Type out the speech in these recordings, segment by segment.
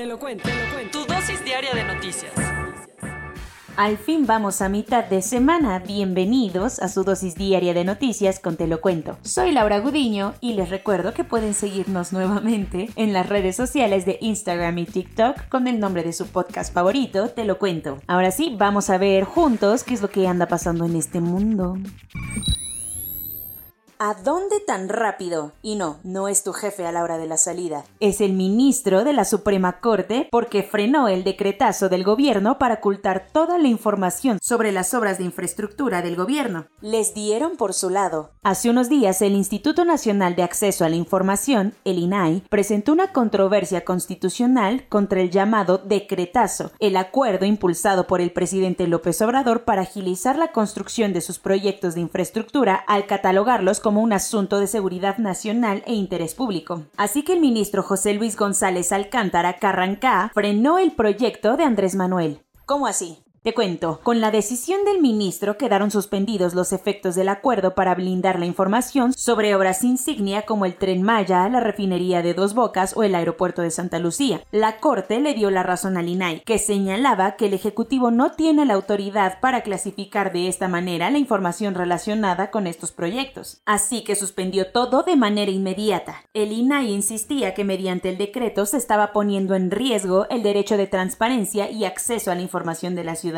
Te lo cuento, te lo cuento. Tu dosis diaria de noticias. Al fin vamos a mitad de semana. Bienvenidos a su dosis diaria de noticias con Te lo cuento. Soy Laura Gudiño y les recuerdo que pueden seguirnos nuevamente en las redes sociales de Instagram y TikTok con el nombre de su podcast favorito, Te lo cuento. Ahora sí, vamos a ver juntos qué es lo que anda pasando en este mundo. ¿A dónde tan rápido? Y no, no es tu jefe a la hora de la salida. Es el ministro de la Suprema Corte porque frenó el decretazo del gobierno para ocultar toda la información sobre las obras de infraestructura del gobierno. Les dieron por su lado. Hace unos días el Instituto Nacional de Acceso a la Información, el INAI, presentó una controversia constitucional contra el llamado decretazo, el acuerdo impulsado por el presidente López Obrador para agilizar la construcción de sus proyectos de infraestructura al catalogarlos como como un asunto de seguridad nacional e interés público. Así que el ministro José Luis González Alcántara Carrancá frenó el proyecto de Andrés Manuel. ¿Cómo así? Te cuento, con la decisión del ministro quedaron suspendidos los efectos del acuerdo para blindar la información sobre obras insignia como el tren Maya, la refinería de Dos Bocas o el aeropuerto de Santa Lucía. La Corte le dio la razón al INAI, que señalaba que el Ejecutivo no tiene la autoridad para clasificar de esta manera la información relacionada con estos proyectos. Así que suspendió todo de manera inmediata. El INAI insistía que mediante el decreto se estaba poniendo en riesgo el derecho de transparencia y acceso a la información de la ciudad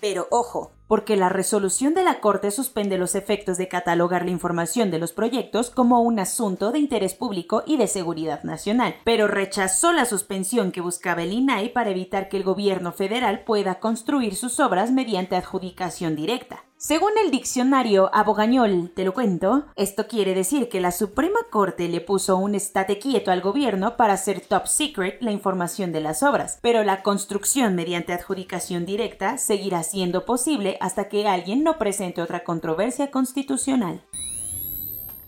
Pero ojo, porque la resolución de la Corte suspende los efectos de catalogar la información de los proyectos como un asunto de interés público y de seguridad nacional, pero rechazó la suspensión que buscaba el INAI para evitar que el gobierno federal pueda construir sus obras mediante adjudicación directa. Según el diccionario Abogañol, te lo cuento, esto quiere decir que la Suprema Corte le puso un estate quieto al gobierno para hacer top secret la información de las obras, pero la construcción mediante adjudicación directa seguirá siendo posible hasta que alguien no presente otra controversia constitucional.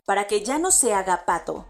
Para que ya no se haga pato,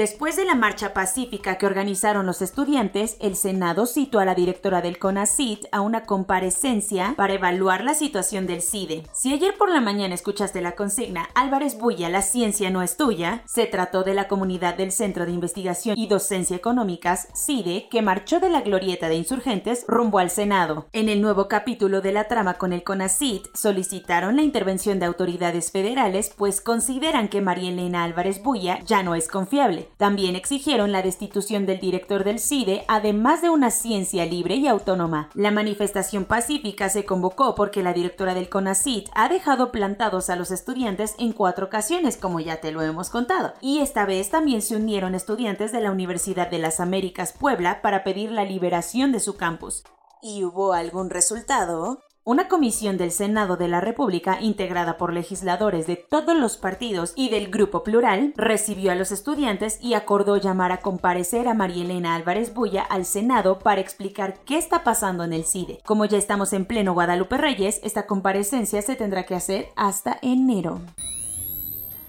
Después de la marcha pacífica que organizaron los estudiantes, el Senado citó a la directora del CONACIT a una comparecencia para evaluar la situación del CIDE. Si ayer por la mañana escuchaste la consigna Álvarez Bulla, la ciencia no es tuya, se trató de la comunidad del Centro de Investigación y Docencia Económicas, CIDE, que marchó de la glorieta de insurgentes rumbo al Senado. En el nuevo capítulo de la trama con el CONACIT, solicitaron la intervención de autoridades federales, pues consideran que María Elena Álvarez Bulla ya no es confiable. También exigieron la destitución del director del CIDE, además de una ciencia libre y autónoma. La manifestación pacífica se convocó porque la directora del CONACIT ha dejado plantados a los estudiantes en cuatro ocasiones, como ya te lo hemos contado, y esta vez también se unieron estudiantes de la Universidad de las Américas Puebla para pedir la liberación de su campus. ¿Y hubo algún resultado? Una comisión del Senado de la República, integrada por legisladores de todos los partidos y del Grupo Plural, recibió a los estudiantes y acordó llamar a comparecer a María Elena Álvarez Bulla al Senado para explicar qué está pasando en el CIDE. Como ya estamos en pleno Guadalupe Reyes, esta comparecencia se tendrá que hacer hasta enero.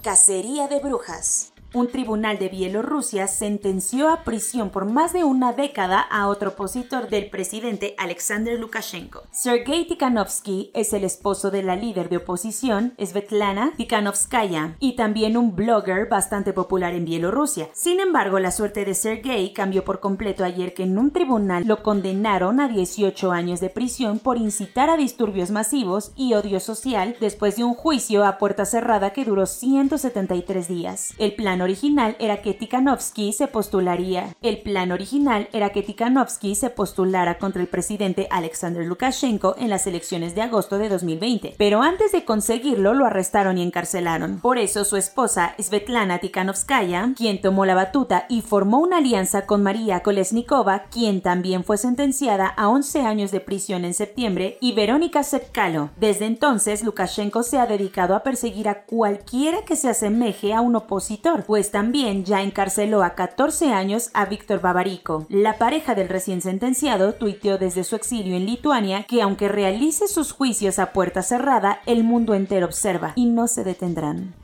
Cacería de brujas un tribunal de Bielorrusia sentenció a prisión por más de una década a otro opositor del presidente Alexander Lukashenko. Sergei Tikhanovsky es el esposo de la líder de oposición, Svetlana Tikhanovskaya, y también un blogger bastante popular en Bielorrusia. Sin embargo, la suerte de Sergei cambió por completo ayer que en un tribunal lo condenaron a 18 años de prisión por incitar a disturbios masivos y odio social después de un juicio a puerta cerrada que duró 173 días. El plan original era que Tikhanovsky se postularía. El plan original era que Tikhanovsky se postulara contra el presidente Alexander Lukashenko en las elecciones de agosto de 2020, pero antes de conseguirlo lo arrestaron y encarcelaron. Por eso su esposa Svetlana Tikhanovskaya, quien tomó la batuta y formó una alianza con María Kolesnikova, quien también fue sentenciada a 11 años de prisión en septiembre, y Verónica Sepkalo. Desde entonces, Lukashenko se ha dedicado a perseguir a cualquiera que se asemeje a un opositor, pues también ya encarceló a 14 años a Víctor Bavarico. La pareja del recién sentenciado tuiteó desde su exilio en Lituania que aunque realice sus juicios a puerta cerrada, el mundo entero observa y no se detendrán.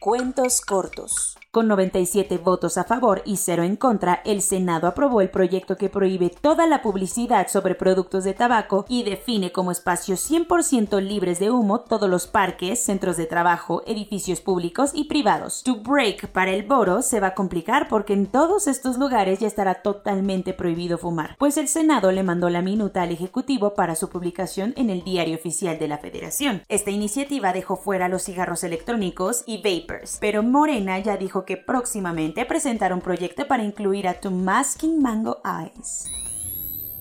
Cuentos cortos. Con 97 votos a favor y 0 en contra, el Senado aprobó el proyecto que prohíbe toda la publicidad sobre productos de tabaco y define como espacios 100% libres de humo todos los parques, centros de trabajo, edificios públicos y privados. To break para el Boro se va a complicar porque en todos estos lugares ya estará totalmente prohibido fumar, pues el Senado le mandó la minuta al Ejecutivo para su publicación en el Diario Oficial de la Federación. Esta iniciativa dejó fuera los cigarros electrónicos y vapors, pero Morena ya dijo que próximamente presentará un proyecto para incluir a To Masking Mango Eyes.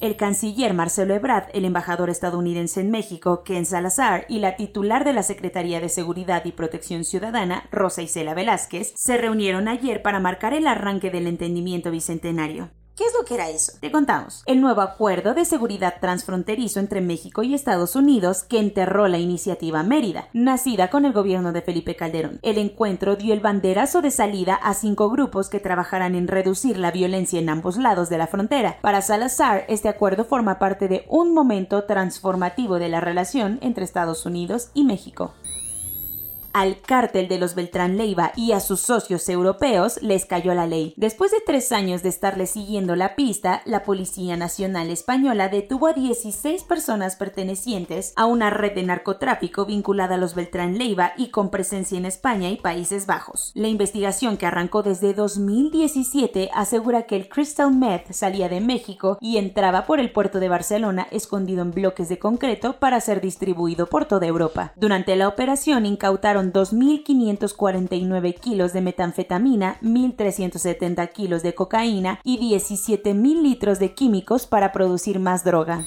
El canciller Marcelo Ebrard, el embajador estadounidense en México, Ken Salazar, y la titular de la Secretaría de Seguridad y Protección Ciudadana, Rosa Isela Velázquez, se reunieron ayer para marcar el arranque del entendimiento bicentenario. ¿Qué es lo que era eso? Te contamos. El nuevo acuerdo de seguridad transfronterizo entre México y Estados Unidos que enterró la iniciativa Mérida, nacida con el gobierno de Felipe Calderón. El encuentro dio el banderazo de salida a cinco grupos que trabajarán en reducir la violencia en ambos lados de la frontera. Para Salazar, este acuerdo forma parte de un momento transformativo de la relación entre Estados Unidos y México. Al cártel de los Beltrán Leiva y a sus socios europeos les cayó la ley. Después de tres años de estarle siguiendo la pista, la Policía Nacional Española detuvo a 16 personas pertenecientes a una red de narcotráfico vinculada a los Beltrán Leiva y con presencia en España y Países Bajos. La investigación que arrancó desde 2017 asegura que el Crystal Meth salía de México y entraba por el puerto de Barcelona escondido en bloques de concreto para ser distribuido por toda Europa. Durante la operación incautaron 2.549 kilos de metanfetamina, 1.370 kilos de cocaína y 17.000 litros de químicos para producir más droga.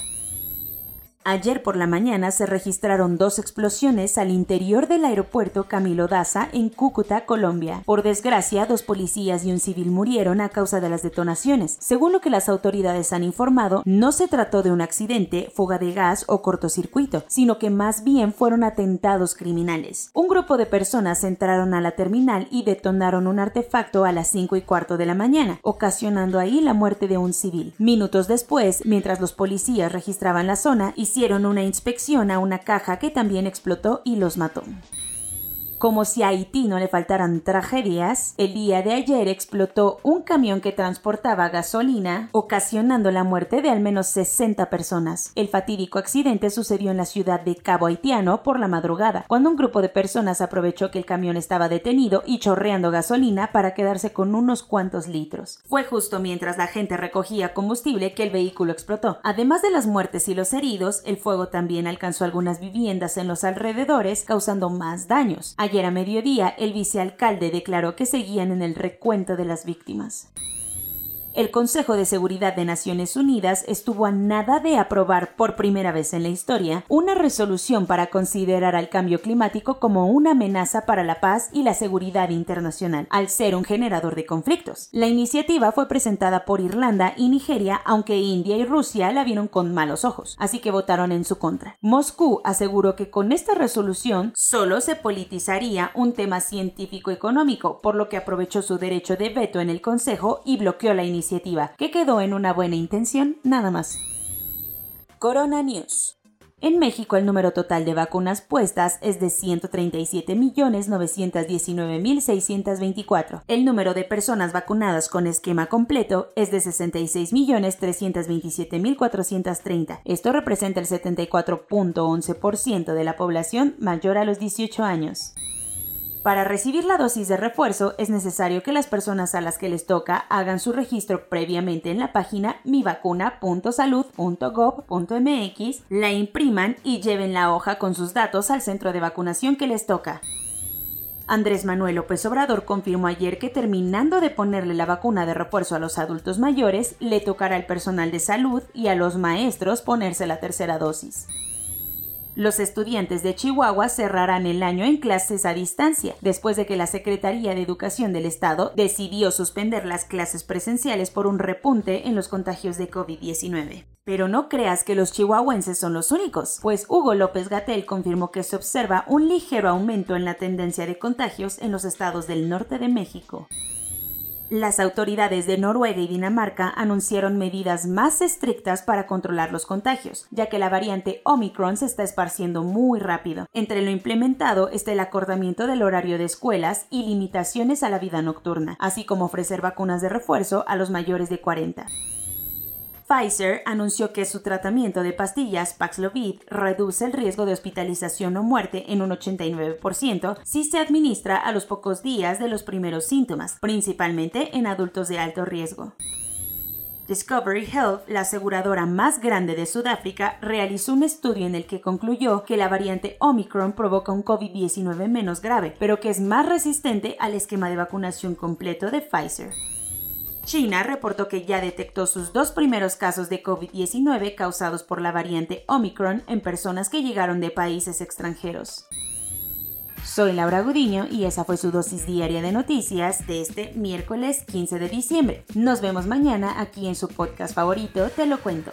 Ayer por la mañana se registraron dos explosiones al interior del aeropuerto Camilo Daza en Cúcuta, Colombia. Por desgracia, dos policías y un civil murieron a causa de las detonaciones. Según lo que las autoridades han informado, no se trató de un accidente, fuga de gas o cortocircuito, sino que más bien fueron atentados criminales. Un grupo de personas entraron a la terminal y detonaron un artefacto a las 5 y cuarto de la mañana, ocasionando ahí la muerte de un civil. Minutos después, mientras los policías registraban la zona, hicieron una inspección a una caja que también explotó y los mató. Como si a Haití no le faltaran tragedias, el día de ayer explotó un camión que transportaba gasolina, ocasionando la muerte de al menos 60 personas. El fatídico accidente sucedió en la ciudad de Cabo Haitiano por la madrugada, cuando un grupo de personas aprovechó que el camión estaba detenido y chorreando gasolina para quedarse con unos cuantos litros. Fue justo mientras la gente recogía combustible que el vehículo explotó. Además de las muertes y los heridos, el fuego también alcanzó algunas viviendas en los alrededores, causando más daños. Ayer a mediodía, el vicealcalde declaró que seguían en el recuento de las víctimas. El Consejo de Seguridad de Naciones Unidas estuvo a nada de aprobar por primera vez en la historia una resolución para considerar al cambio climático como una amenaza para la paz y la seguridad internacional, al ser un generador de conflictos. La iniciativa fue presentada por Irlanda y Nigeria, aunque India y Rusia la vieron con malos ojos, así que votaron en su contra. Moscú aseguró que con esta resolución solo se politizaría un tema científico-económico, por lo que aprovechó su derecho de veto en el Consejo y bloqueó la iniciativa que quedó en una buena intención nada más. Corona News. En México el número total de vacunas puestas es de 137.919.624. El número de personas vacunadas con esquema completo es de 66.327.430. Esto representa el 74.11% de la población mayor a los 18 años. Para recibir la dosis de refuerzo es necesario que las personas a las que les toca hagan su registro previamente en la página mivacuna.salud.gov.mx, la impriman y lleven la hoja con sus datos al centro de vacunación que les toca. Andrés Manuel López Obrador confirmó ayer que terminando de ponerle la vacuna de refuerzo a los adultos mayores, le tocará al personal de salud y a los maestros ponerse la tercera dosis. Los estudiantes de Chihuahua cerrarán el año en clases a distancia, después de que la Secretaría de Educación del Estado decidió suspender las clases presenciales por un repunte en los contagios de COVID-19. Pero no creas que los chihuahuenses son los únicos, pues Hugo López Gatel confirmó que se observa un ligero aumento en la tendencia de contagios en los estados del norte de México. Las autoridades de Noruega y Dinamarca anunciaron medidas más estrictas para controlar los contagios, ya que la variante Omicron se está esparciendo muy rápido. Entre lo implementado está el acortamiento del horario de escuelas y limitaciones a la vida nocturna, así como ofrecer vacunas de refuerzo a los mayores de 40. Pfizer anunció que su tratamiento de pastillas Paxlovid reduce el riesgo de hospitalización o muerte en un 89% si se administra a los pocos días de los primeros síntomas, principalmente en adultos de alto riesgo. Discovery Health, la aseguradora más grande de Sudáfrica, realizó un estudio en el que concluyó que la variante Omicron provoca un COVID-19 menos grave, pero que es más resistente al esquema de vacunación completo de Pfizer. China reportó que ya detectó sus dos primeros casos de COVID-19 causados por la variante Omicron en personas que llegaron de países extranjeros. Soy Laura Gudiño y esa fue su dosis diaria de noticias de este miércoles 15 de diciembre. Nos vemos mañana aquí en su podcast favorito, Te lo cuento.